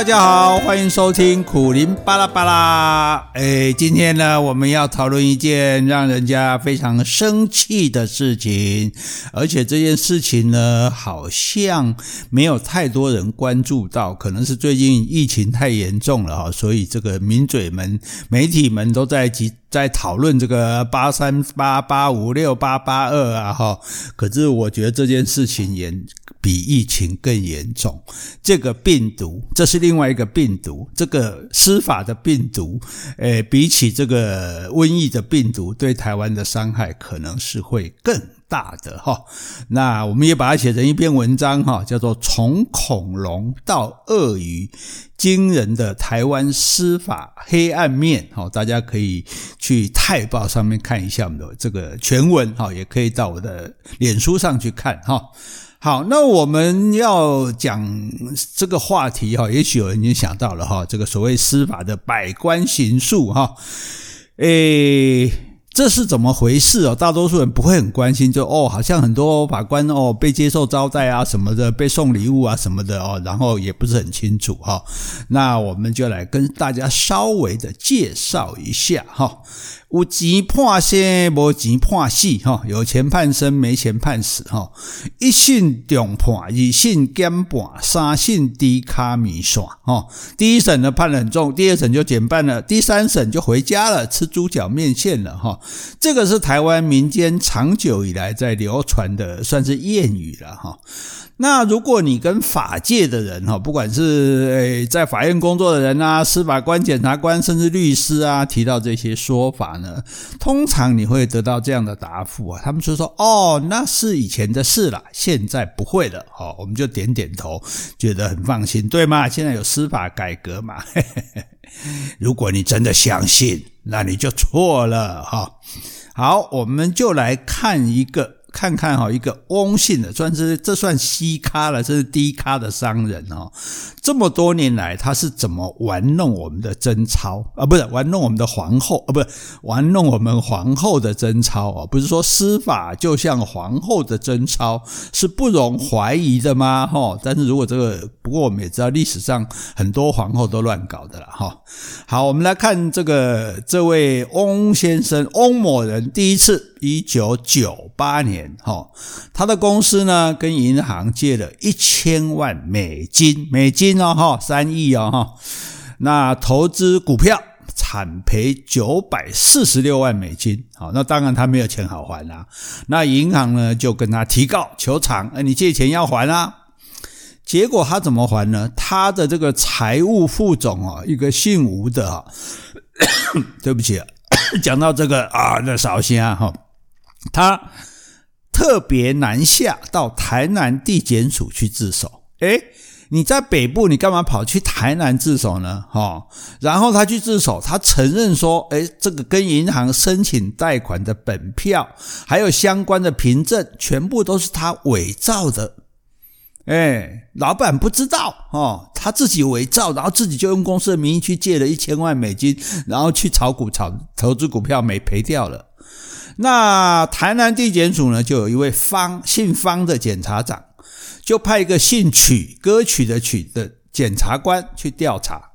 大家好，欢迎收听苦林巴拉巴拉。哎，今天呢，我们要讨论一件让人家非常生气的事情，而且这件事情呢，好像没有太多人关注到，可能是最近疫情太严重了哈，所以这个名嘴们、媒体们都在集在讨论这个八三八八五六八八二啊哈。可是我觉得这件事情也比疫情更严重，这个病毒，这是另外一个病毒，这个司法的病毒，诶，比起这个瘟疫的病毒，对台湾的伤害可能是会更大的哈。那我们也把它写成一篇文章哈，叫做《从恐龙到鳄鱼：惊人的台湾司法黑暗面》哈，大家可以去泰报上面看一下我们的这个全文哈，也可以到我的脸书上去看哈。好，那我们要讲这个话题哈，也许有人已经想到了哈，这个所谓司法的百官行诉哈，诶，这是怎么回事哦？大多数人不会很关心，就哦，好像很多法官哦被接受招待啊什么的，被送礼物啊什么的哦，然后也不是很清楚哈。那我们就来跟大家稍微的介绍一下哈。有钱判生，无钱判死，哈，有钱判生，没钱判死，哈。一审重判，二审减判，三审低卡米线，哈。第一审呢判得很重，第二审就减半了，第三审就回家了，吃猪脚面线了，哈。这个是台湾民间长久以来在流传的，算是谚语了，哈。那如果你跟法界的人哈，不管是诶在法院工作的人啊，司法官、检察官，甚至律师啊，提到这些说法呢，通常你会得到这样的答复啊，他们就说：“哦，那是以前的事了，现在不会了。”好，我们就点点头，觉得很放心，对吗？现在有司法改革嘛？嘿嘿嘿。如果你真的相信，那你就错了哈。好，我们就来看一个。看看哈，一个翁姓的，算是这算西咖了，这是低咖的商人哦。这么多年来，他是怎么玩弄我们的贞操啊？不是玩弄我们的皇后啊？不是玩弄我们皇后的贞操啊？不是说司法就像皇后的贞操是不容怀疑的吗？哈，但是如果这个，不过我们也知道历史上很多皇后都乱搞的了哈。好，我们来看这个这位翁先生，翁某人第一次。一九九八年，哈，他的公司呢跟银行借了一千万美金，美金哦，哈，三亿哦，哈，那投资股票惨赔九百四十六万美金，好，那当然他没有钱好还啦，那银行呢就跟他提告求偿，哎，你借钱要还啊，结果他怎么还呢？他的这个财务副总啊，一个姓吴的啊，对不起啊，讲到这个啊，那少先啊，哈。他特别南下到台南地检署去自首。哎，你在北部，你干嘛跑去台南自首呢？哈，然后他去自首，他承认说，哎，这个跟银行申请贷款的本票，还有相关的凭证，全部都是他伪造的。哎，老板不知道哦，他自己伪造，然后自己就用公司的名义去借了一千万美金，然后去炒股炒投资股票，没赔掉了。那台南地检署呢，就有一位方姓方的检察长，就派一个姓曲歌曲的曲的检察官去调查。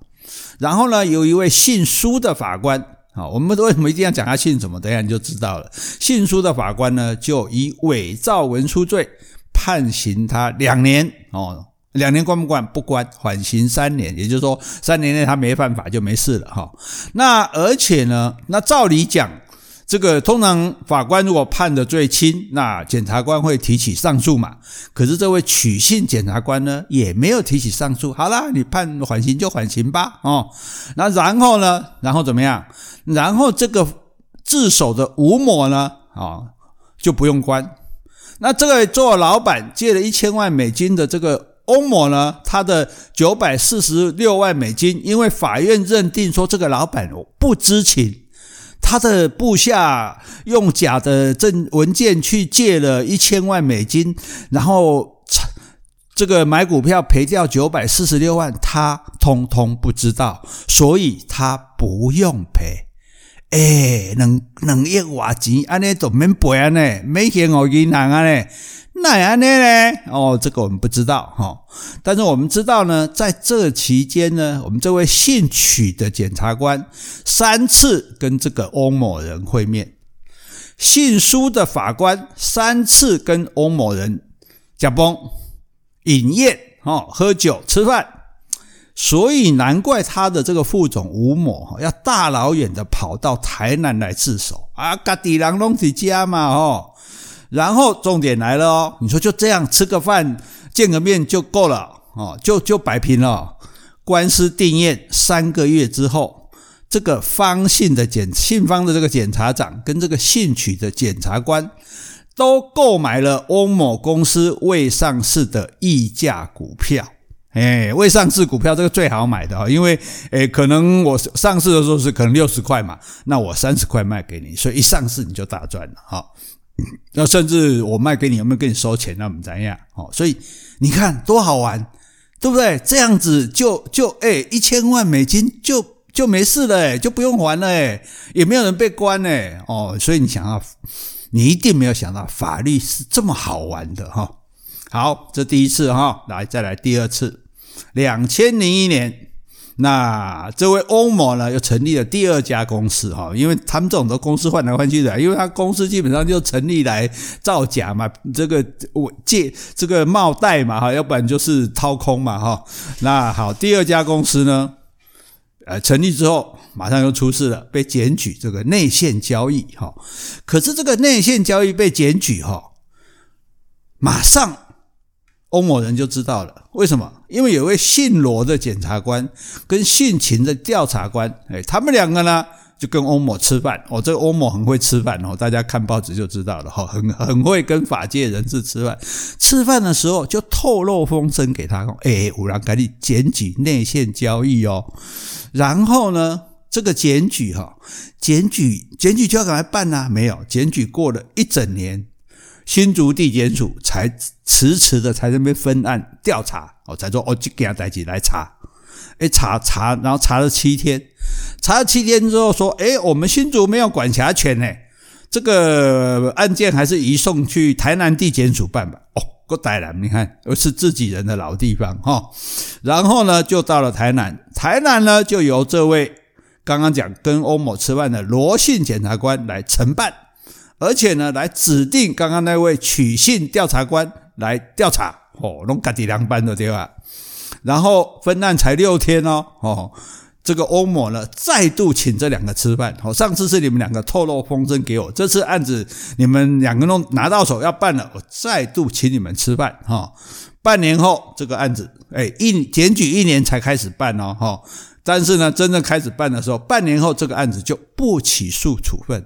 然后呢，有一位姓苏的法官，啊，我们为什么一定要讲他姓什么？等下你就知道了。姓苏的法官呢，就以伪造文书罪判刑他两年哦，两年关不关？不关，缓刑三年。也就是说，三年内他没犯法就没事了哈。那而且呢，那照理讲。这个通常法官如果判的最轻，那检察官会提起上诉嘛。可是这位曲姓检察官呢，也没有提起上诉。好啦，你判缓刑就缓刑吧，哦。那然后呢？然后怎么样？然后这个自首的吴某呢，啊，就不用关。那这个做老板借了一千万美金的这个欧某呢，他的九百四十六万美金，因为法院认定说这个老板不知情。他的部下用假的证文件去借了一千万美金，然后这个买股票赔掉九百四十六万，他通通不知道，所以他不用赔。哎，两两亿外钱，安尼都免赔啊呢，没钱给银行安尼呢，哪样呢？哦，这个我们不知道哈。但是我们知道呢，在这期间呢，我们这位姓曲的检察官三次跟这个翁某人会面，姓苏的法官三次跟翁某人呷饭、饮宴、哦喝酒、吃饭。所以难怪他的这个副总吴某哈要大老远的跑到台南来自首啊，家己人拢在家嘛吼。然后重点来了哦，你说就这样吃个饭见个面就够了哦，就就摆平了。官司定谳三个月之后，这个方姓的检姓方的这个检察长跟这个姓曲的检察官都购买了翁某公司未上市的溢价股票。哎，未上市股票这个最好买的哈，因为诶可能我上市的时候是可能六十块嘛，那我三十块卖给你，所以一上市你就大赚了哈。那甚至我卖给你有没有跟你收钱？那我们怎样？哦，所以你看多好玩，对不对？这样子就就诶一千万美金就就没事了，就不用还了诶，也没有人被关诶。哦，所以你想要，你一定没有想到法律是这么好玩的哈。好，这第一次哈，来再来第二次。两千零一年，那这位欧某呢又成立了第二家公司哈，因为他们这种的公司换来换去的，因为他公司基本上就成立来造假嘛，这个我借这个冒贷嘛哈，要不然就是掏空嘛哈。那好，第二家公司呢，呃，成立之后马上又出事了，被检举这个内线交易哈。可是这个内线交易被检举哈，马上。欧某人就知道了，为什么？因为有位姓罗的检察官跟姓秦的调查官，哎，他们两个呢就跟欧某吃饭。哦，这个欧某很会吃饭哦，大家看报纸就知道了哈，很很会跟法界人士吃饭。吃饭的时候就透露风声给他，哎，有人给你检举内线交易哦。然后呢，这个检举哈，检举检举就要赶快办呐，没有检举过了一整年。新竹地检署才迟迟的才在那边分案调查，哦，才说哦，就给他带起来查，诶查查，然后查了七天，查了七天之后说，诶我们新竹没有管辖权呢，这个案件还是移送去台南地检署办吧。哦，够歹了，你看，又是自己人的老地方哈。然后呢，就到了台南，台南呢就由这位刚刚讲跟欧某吃饭的罗姓检察官来承办。而且呢，来指定刚刚那位曲姓调查官来调查，哦，弄家己两班的对吧？然后分案才六天哦，哦，这个欧某呢再度请这两个吃饭，哦，上次是你们两个透露风声给我，这次案子你们两个都拿到手要办了，我再度请你们吃饭，哈，半年后这个案子，哎，一检举一年才开始办哦，哈，但是呢，真正开始办的时候，半年后这个案子就不起诉处分。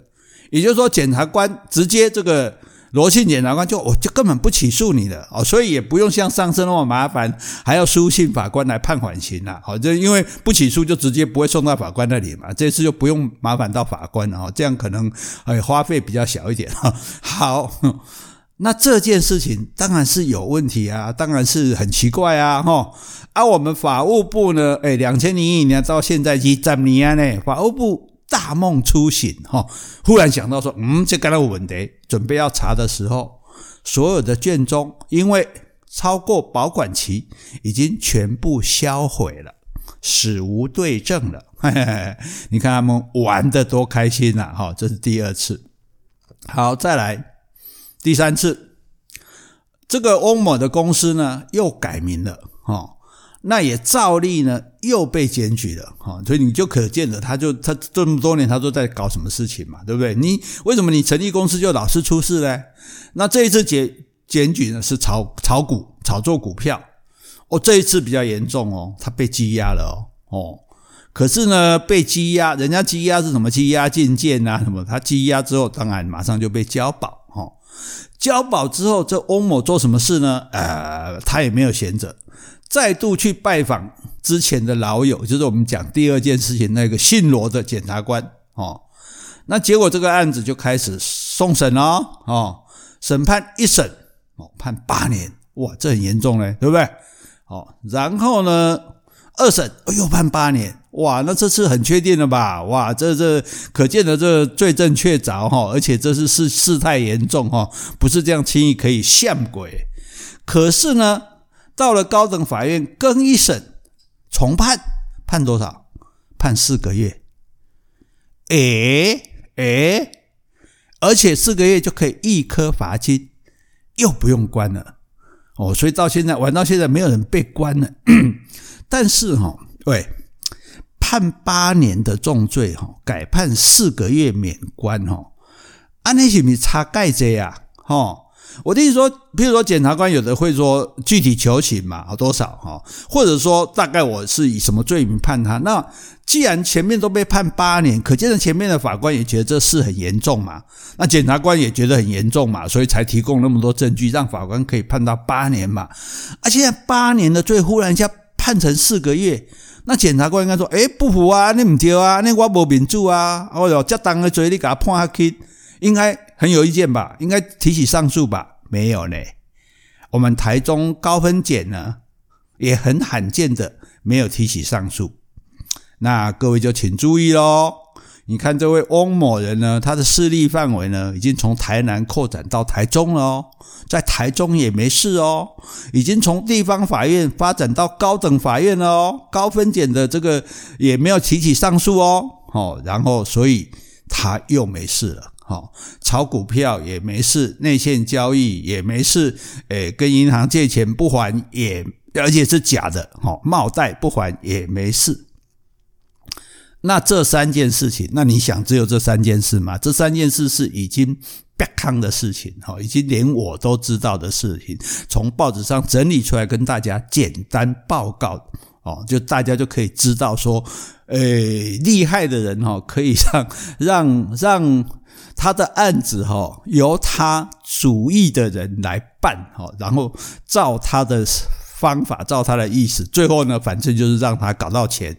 也就是说，检察官直接这个罗姓检察官就我就根本不起诉你了哦，所以也不用像上次那么麻烦，还要书信法官来判缓刑了。好，就因为不起诉就直接不会送到法官那里嘛，这次就不用麻烦到法官了哦，这样可能哎花费比较小一点哈。好，那这件事情当然是有问题啊，当然是很奇怪啊哈。而我们法务部呢，诶两千零一年到现在几十年呢，法务部。大梦初醒，哈，忽然想到说，嗯，这该有问题，准备要查的时候，所有的卷宗因为超过保管期，已经全部销毁了，死无对证了。嘿嘿，你看他们玩得多开心呐，哈，这是第二次。好，再来第三次，这个翁某的公司呢又改名了，哈。那也照例呢，又被检举了哈，所以你就可见了，他就他这么多年他都在搞什么事情嘛，对不对？你为什么你成立公司就老是出事呢？那这一次检检举呢是炒炒股、炒作股票，哦，这一次比较严重哦，他被羁押了哦，哦，可是呢被羁押，人家羁押是什么？羁押禁见啊什么？他羁押之后，当然马上就被交保哈，交保之后，这翁某做什么事呢？呃，他也没有闲着。再度去拜访之前的老友，就是我们讲第二件事情那个姓罗的检察官哦，那结果这个案子就开始送审了哦，审判一审哦判八年，哇，这很严重嘞，对不对？哦，然后呢，二审又判八年，哇，那这次很确定了吧？哇，这这可见的这罪证确凿哈，而且这是事事态严重哈，不是这样轻易可以向鬼。可是呢，到了高等法院更一审重判，判多少？判四个月。诶诶，而且四个月就可以一颗罚金，又不用关了哦。所以到现在玩到现在，没有人被关了。但是哈，喂，判八年的重罪哈，改判四个月免关哈，啊，那是不是差盖这呀？哈。我的意思说，比如说检察官有的会说具体求情嘛，多少哈，或者说大概我是以什么罪名判他。那既然前面都被判八年，可见的前面的法官也觉得这事很严重嘛，那检察官也觉得很严重嘛，所以才提供那么多证据，让法官可以判到八年嘛。而现在八年的罪忽然一下判成四个月，那检察官应该说，哎，不服啊，你不对啊，那我无民主啊，哦哟，这当的罪你给他判下去，应该。很有意见吧？应该提起上诉吧？没有呢。我们台中高分检呢，也很罕见的没有提起上诉。那各位就请注意喽。你看这位翁某人呢，他的势力范围呢，已经从台南扩展到台中了哦，在台中也没事哦，已经从地方法院发展到高等法院了哦，高分检的这个也没有提起上诉哦。好，然后所以他又没事了。好，炒股票也没事，内线交易也没事，诶，跟银行借钱不还也，而且是假的，好，冒贷不还也没事。那这三件事情，那你想只有这三件事吗？这三件事是已经别康的事情，哈，已经连我都知道的事情，从报纸上整理出来跟大家简单报告，哦，就大家就可以知道说，诶，厉害的人哈，可以让让让。他的案子哈，由他主意的人来办哈，然后照他的方法，照他的意思，最后呢，反正就是让他搞到钱，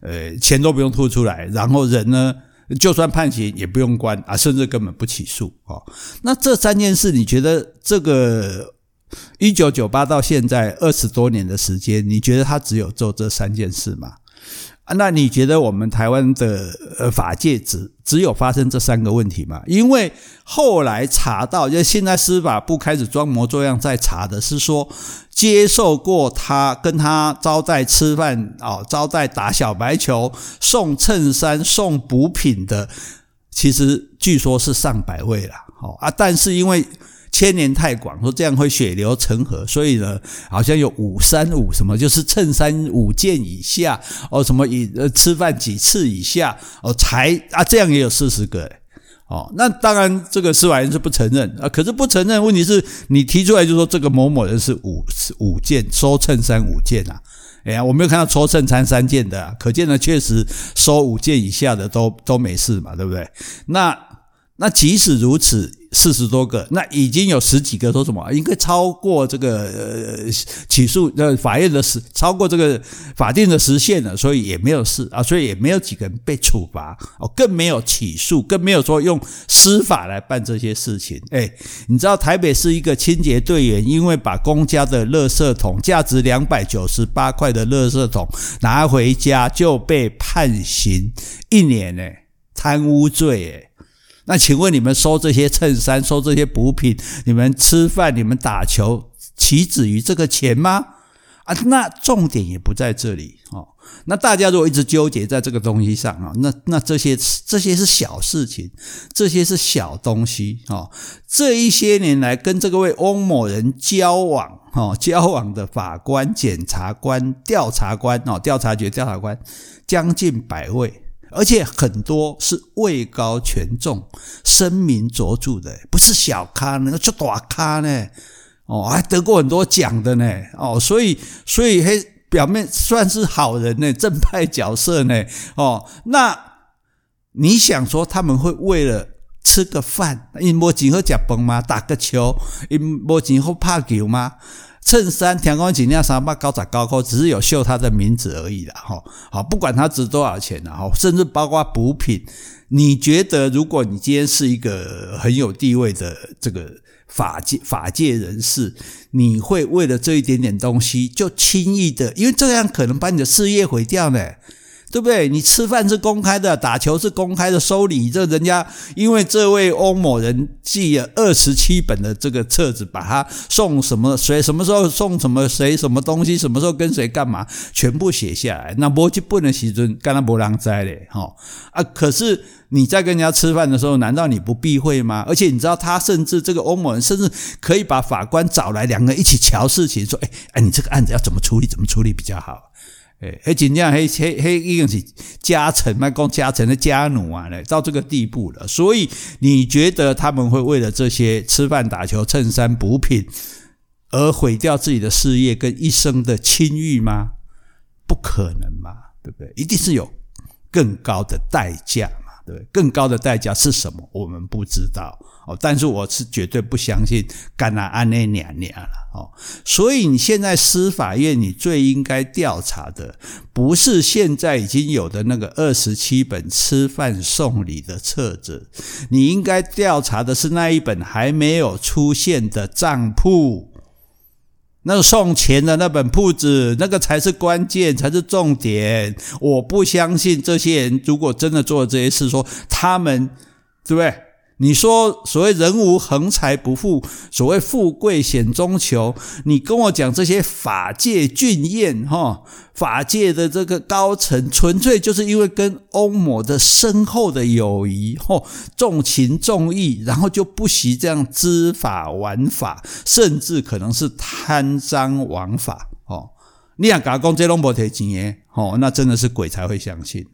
呃，钱都不用吐出来，然后人呢，就算判刑也不用关啊，甚至根本不起诉哦。那这三件事，你觉得这个一九九八到现在二十多年的时间，你觉得他只有做这三件事吗？那你觉得我们台湾的呃法界只只有发生这三个问题吗？因为后来查到，就现在司法部开始装模作样在查的是说，接受过他跟他招待吃饭哦，招待打小白球、送衬衫、送补品的，其实据说是上百位了。哦啊，但是因为。牵连太广，说这样会血流成河，所以呢，好像有五三五什么，就是衬衫五件以下哦，什么以呃吃饭几次以下哦，才啊这样也有四十个哦，那当然这个司法院是不承认啊，可是不承认，问题是你提出来就说这个某某人是五五件收衬衫五件啊，哎呀，我没有看到收衬衫三件的，可见呢确实收五件以下的都都没事嘛，对不对？那那即使如此。四十多个，那已经有十几个说什么？应该超过这个呃起诉呃法院的时，超过这个法定的时限了，所以也没有事啊，所以也没有几个人被处罚哦，更没有起诉，更没有说用司法来办这些事情。哎，你知道台北市一个清洁队员，因为把公家的垃圾桶价值两百九十八块的垃圾桶拿回家，就被判刑一年呢，贪污罪诶那请问你们收这些衬衫、收这些补品，你们吃饭、你们打球，岂止于这个钱吗？啊，那重点也不在这里哦。那大家如果一直纠结在这个东西上啊，那那这些这些是小事情，这些是小东西哦。这一些年来跟这个位翁某人交往哦，交往的法官、检察官、调查官哦，调查局调查官将近百位。而且很多是位高权重、声名卓著的，不是小咖，那个就大咖呢。哦，还得过很多奖的呢。哦，所以所以还表面算是好人呢，正派角色呢。哦，那你想说他们会为了吃个饭，因为没钱好吃饭吗？打个球，因为没钱好打球吗？衬衫天光锦量三百高窄高扣，只是有秀他的名字而已啦。哈。好，不管他值多少钱啦，哈，甚至包括补品，你觉得如果你今天是一个很有地位的这个法界法界人士，你会为了这一点点东西就轻易的，因为这样可能把你的事业毁掉呢？对不对？你吃饭是公开的，打球是公开的，收礼这人家因为这位欧某人寄了二十七本的这个册子，把他送什么谁什么时候送什么谁什么东西，什么时候跟谁干嘛，全部写下来。那不就不能写尊干他不让摘嘞？哈啊！可是你在跟人家吃饭的时候，难道你不避讳吗？而且你知道，他甚至这个欧某人甚至可以把法官找来，两个人一起瞧事情，说：“哎哎，你这个案子要怎么处理？怎么处理比较好？”诶，还真正，还还还已经是家臣，卖讲家臣的家奴啊，嘞，到这个地步了。所以你觉得他们会为了这些吃饭、打球、衬衫、补品而毁掉自己的事业跟一生的清誉吗？不可能嘛，对不对？一定是有更高的代价，对？更高的代价是什么？我们不知道。哦，但是我是绝对不相信干那安内娘娘了哦，所以你现在司法院你最应该调查的，不是现在已经有的那个二十七本吃饭送礼的册子，你应该调查的是那一本还没有出现的账簿，那个送钱的那本铺子，那个才是关键，才是重点。我不相信这些人如果真的做了这些事，说他们对不对？你说所谓人无横财不富，所谓富贵险中求。你跟我讲这些法界俊艳哈，法界的这个高层，纯粹就是因为跟欧某的深厚的友谊，吼，重情重义，然后就不惜这样知法玩法，甚至可能是贪赃枉法，哦，你讲假公这拢无提钱耶，哦，那真的是鬼才会相信，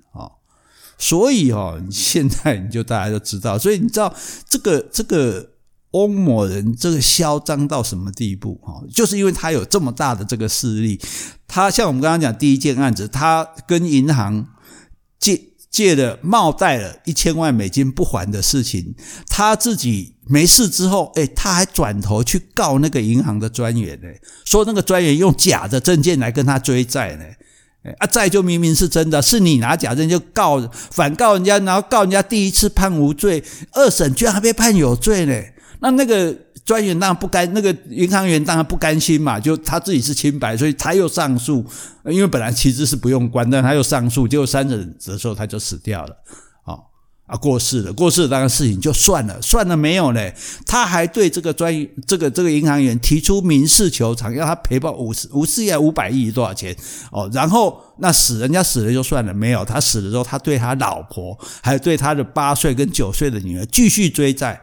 所以哦，现在你就大家都知道，所以你知道这个这个欧某人这个嚣张到什么地步哈？就是因为他有这么大的这个势力，他像我们刚刚讲第一件案子，他跟银行借借的冒贷了一千万美金不还的事情，他自己没事之后，诶，他还转头去告那个银行的专员呢，说那个专员用假的证件来跟他追债呢。啊，债就明明是真的，是你拿假证就告反告人家，然后告人家第一次判无罪，二审居然还被判有罪呢？那那个专员当然不甘，那个银行员当然不甘心嘛，就他自己是清白，所以他又上诉，因为本来其实是不用关，但他又上诉，结果三审的时候他就死掉了。啊，过世了，过世了，当然事情就算了，算了没有嘞。他还对这个专这个这个银行员提出民事求偿，要他赔报五十五十亿五百亿多少钱？哦，然后那死人家死了就算了，没有他死了之后，他对他老婆还有对他的八岁跟九岁的女儿继续追债，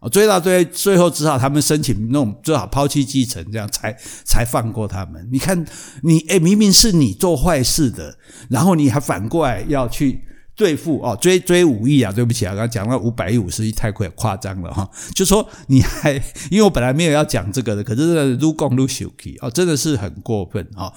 哦，追到最最后只好他们申请那种最好抛弃继承，这样才才放过他们。你看你诶，明明是你做坏事的，然后你还反过来要去。对付哦，追追五亿啊！对不起啊，刚刚讲到五百亿、五十亿太夸夸张了哈。就说你还，因为我本来没有要讲这个的，可是这个撸公撸手气哦，真的是很过分啊。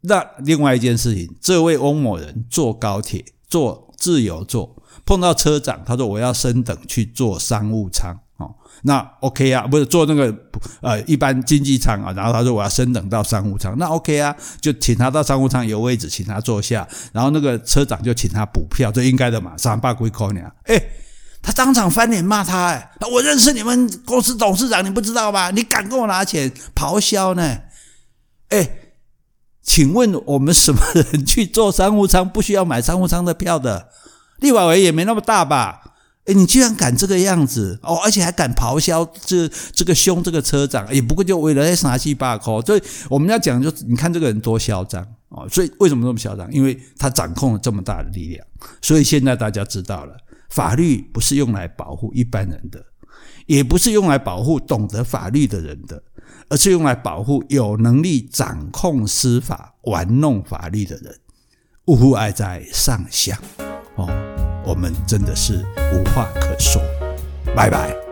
那另外一件事情，这位翁某人坐高铁，坐自由座，碰到车长，他说我要升等去坐商务舱。哦那 OK 啊，不是坐那个呃一般经济舱啊，然后他说我要升等到商务舱，那 OK 啊，就请他到商务舱有位置，请他坐下，然后那个车长就请他补票，这应该的嘛，三八归扣你啊，诶，他当场翻脸骂他，诶，我认识你们公司董事长，你不知道吧？你敢跟我拿钱咆哮呢？诶，请问我们什么人去坐商务舱不需要买商务舱的票的？立法委也没那么大吧？诶，你居然敢这个样子哦，而且还敢咆哮，这这个凶这个车长，也不过就为了三七八口。所以我们要讲，就你看这个人多嚣张哦。所以为什么这么嚣张？因为他掌控了这么大的力量。所以现在大家知道了，法律不是用来保护一般人的，也不是用来保护懂得法律的人的，而是用来保护有能力掌控司法、玩弄法律的人。呜呼哀哉上相哦。我们真的是无话可说，拜拜。